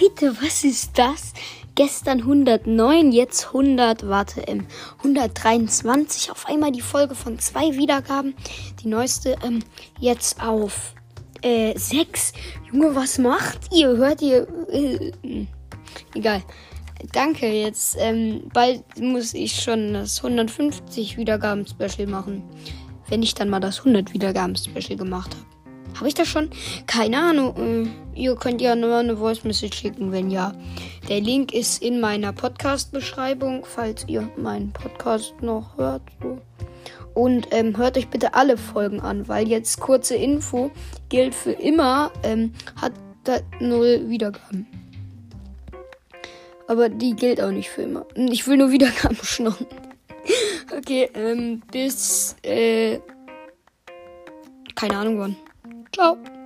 Leute, was ist das? Gestern 109, jetzt 100, warte, ähm, 123. Auf einmal die Folge von zwei Wiedergaben. Die neueste, ähm, jetzt auf, äh, 6. Junge, was macht ihr? Hört ihr? Äh, egal. Danke, jetzt, ähm, bald muss ich schon das 150 Wiedergaben-Special machen. Wenn ich dann mal das 100 Wiedergaben-Special gemacht habe. Habe ich das schon? Keine Ahnung. Äh, ihr könnt ja nur eine Voice Message schicken, wenn ja. Der Link ist in meiner Podcast-Beschreibung, falls ihr meinen Podcast noch hört. Und ähm, hört euch bitte alle Folgen an, weil jetzt kurze Info gilt für immer, ähm, hat da null Wiedergaben. Aber die gilt auch nicht für immer. Ich will nur Wiedergaben schnorren. okay, ähm, bis, äh, keine Ahnung wann. Ciao.